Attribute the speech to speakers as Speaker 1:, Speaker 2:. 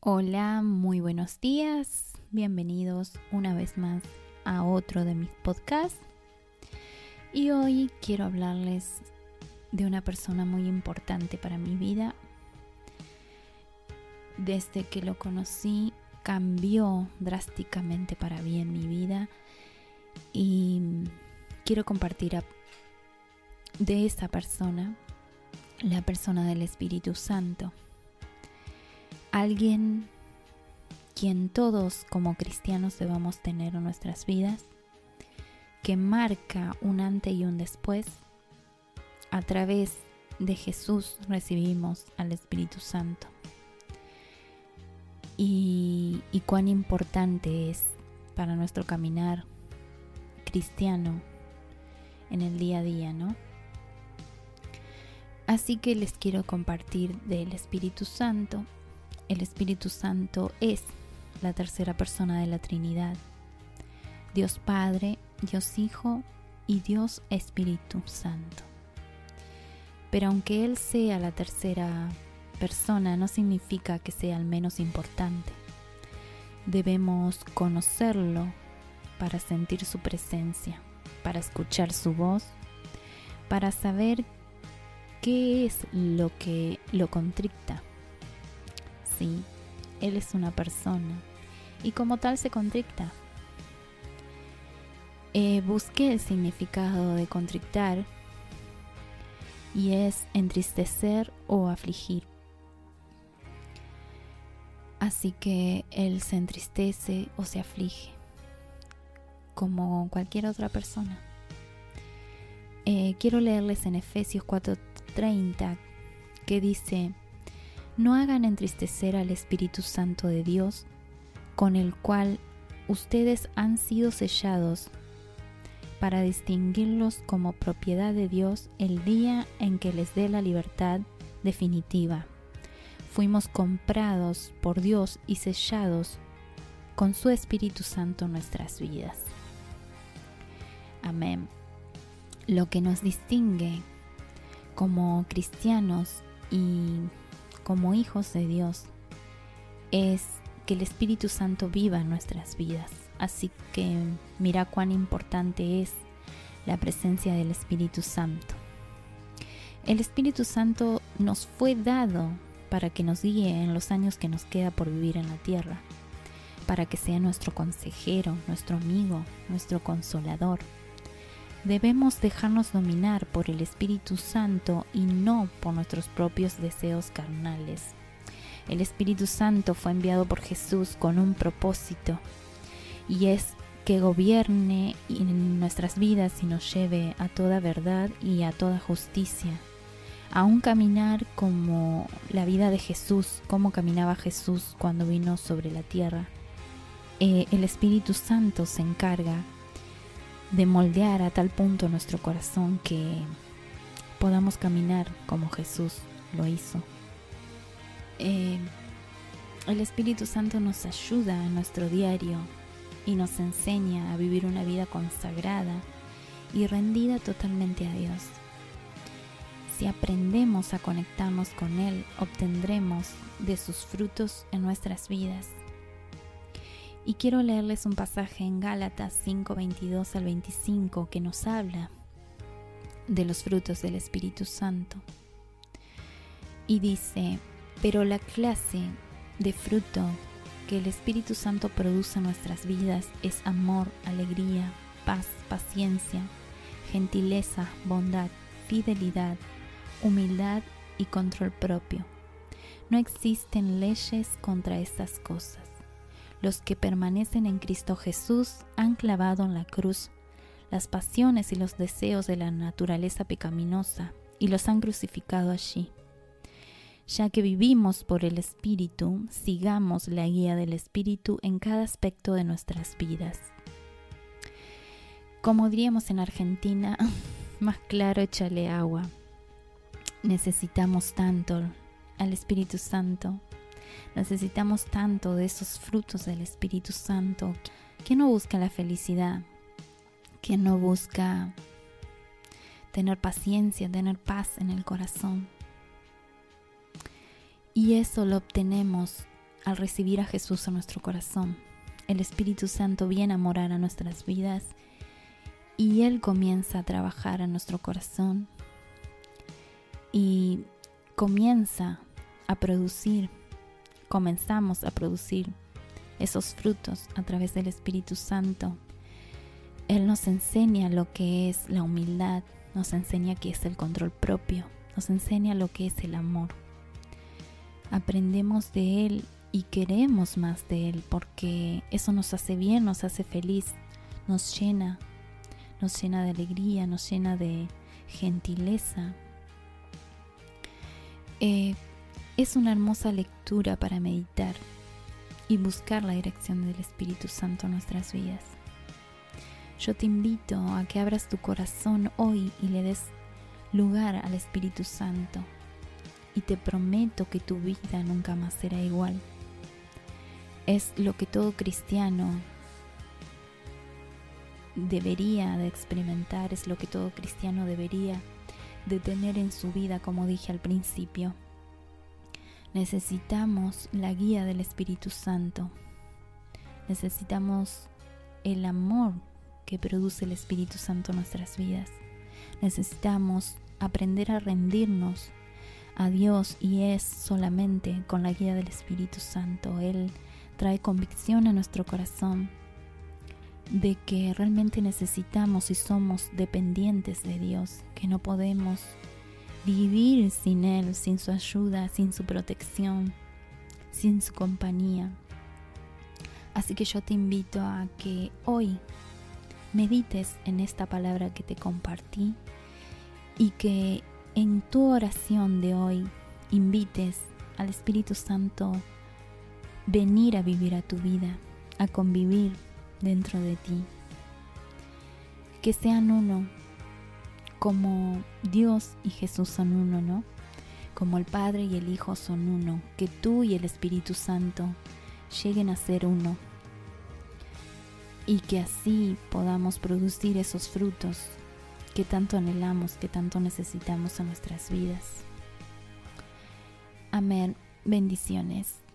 Speaker 1: Hola, muy buenos días. Bienvenidos una vez más a otro de mis podcasts. Y hoy quiero hablarles de una persona muy importante para mi vida. Desde que lo conocí cambió drásticamente para bien mi vida y quiero compartir de esa persona, la persona del Espíritu Santo alguien quien todos como cristianos debamos tener en nuestras vidas, que marca un antes y un después. A través de Jesús recibimos al Espíritu Santo. Y, y cuán importante es para nuestro caminar cristiano en el día a día, ¿no? Así que les quiero compartir del Espíritu Santo el Espíritu Santo es la tercera persona de la Trinidad. Dios Padre, Dios Hijo y Dios Espíritu Santo. Pero aunque Él sea la tercera persona, no significa que sea el menos importante. Debemos conocerlo para sentir su presencia, para escuchar su voz, para saber qué es lo que lo contricta Él es una persona y como tal se contricta. Eh, busqué el significado de contrictar y es entristecer o afligir. Así que Él se entristece o se aflige, como cualquier otra persona. Eh, quiero leerles en Efesios 4:30 que dice, no hagan entristecer al Espíritu Santo de Dios, con el cual ustedes han sido sellados para distinguirlos como propiedad de Dios el día en que les dé la libertad definitiva. Fuimos comprados por Dios y sellados con su Espíritu Santo nuestras vidas. Amén. Lo que nos distingue como cristianos y como hijos de Dios es que el Espíritu Santo viva en nuestras vidas. Así que mira cuán importante es la presencia del Espíritu Santo. El Espíritu Santo nos fue dado para que nos guíe en los años que nos queda por vivir en la tierra, para que sea nuestro consejero, nuestro amigo, nuestro consolador, Debemos dejarnos dominar por el Espíritu Santo y no por nuestros propios deseos carnales. El Espíritu Santo fue enviado por Jesús con un propósito y es que gobierne en nuestras vidas y nos lleve a toda verdad y a toda justicia, a un caminar como la vida de Jesús, como caminaba Jesús cuando vino sobre la tierra. Eh, el Espíritu Santo se encarga de moldear a tal punto nuestro corazón que podamos caminar como Jesús lo hizo. Eh, el Espíritu Santo nos ayuda en nuestro diario y nos enseña a vivir una vida consagrada y rendida totalmente a Dios. Si aprendemos a conectarnos con Él, obtendremos de sus frutos en nuestras vidas y quiero leerles un pasaje en Gálatas 5, 22 al 25 que nos habla de los frutos del Espíritu Santo. Y dice, pero la clase de fruto que el Espíritu Santo produce en nuestras vidas es amor, alegría, paz, paciencia, gentileza, bondad, fidelidad, humildad y control propio. No existen leyes contra estas cosas los que permanecen en Cristo Jesús han clavado en la cruz las pasiones y los deseos de la naturaleza pecaminosa y los han crucificado allí. Ya que vivimos por el Espíritu, sigamos la guía del Espíritu en cada aspecto de nuestras vidas. Como diríamos en Argentina, más claro échale agua. Necesitamos tanto al Espíritu Santo Necesitamos tanto de esos frutos del Espíritu Santo que no busca la felicidad, que no busca tener paciencia, tener paz en el corazón. Y eso lo obtenemos al recibir a Jesús en nuestro corazón. El Espíritu Santo viene a morar a nuestras vidas y Él comienza a trabajar en nuestro corazón y comienza a producir, comenzamos a producir esos frutos a través del Espíritu Santo. Él nos enseña lo que es la humildad, nos enseña qué es el control propio, nos enseña lo que es el amor. Aprendemos de Él y queremos más de Él porque eso nos hace bien, nos hace feliz, nos llena, nos llena de alegría, nos llena de gentileza. Eh, es una hermosa lectura para meditar y buscar la dirección del Espíritu Santo en nuestras vidas. Yo te invito a que abras tu corazón hoy y le des lugar al Espíritu Santo y te prometo que tu vida nunca más será igual. Es lo que todo cristiano debería de experimentar, es lo que todo cristiano debería de tener en su vida, como dije al principio. Necesitamos la guía del Espíritu Santo. Necesitamos el amor que produce el Espíritu Santo en nuestras vidas. Necesitamos aprender a rendirnos a Dios y es solamente con la guía del Espíritu Santo. Él trae convicción a nuestro corazón de que realmente necesitamos y somos dependientes de Dios, que no podemos vivir sin Él, sin su ayuda, sin su protección, sin su compañía. Así que yo te invito a que hoy medites en esta palabra que te compartí y que en tu oración de hoy invites al Espíritu Santo venir a vivir a tu vida, a convivir dentro de ti. Que sean uno como Dios y Jesús son uno, ¿no? Como el Padre y el Hijo son uno, que tú y el Espíritu Santo lleguen a ser uno y que así podamos producir esos frutos que tanto anhelamos, que tanto necesitamos en nuestras vidas. Amén. Bendiciones.